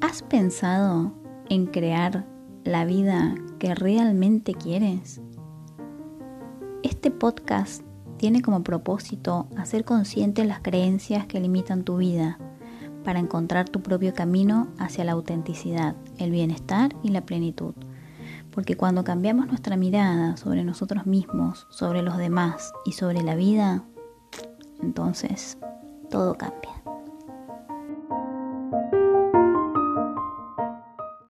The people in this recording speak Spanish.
¿Has pensado en crear la vida que realmente quieres? Este podcast tiene como propósito hacer consciente las creencias que limitan tu vida para encontrar tu propio camino hacia la autenticidad, el bienestar y la plenitud. Porque cuando cambiamos nuestra mirada sobre nosotros mismos, sobre los demás y sobre la vida, entonces todo cambia.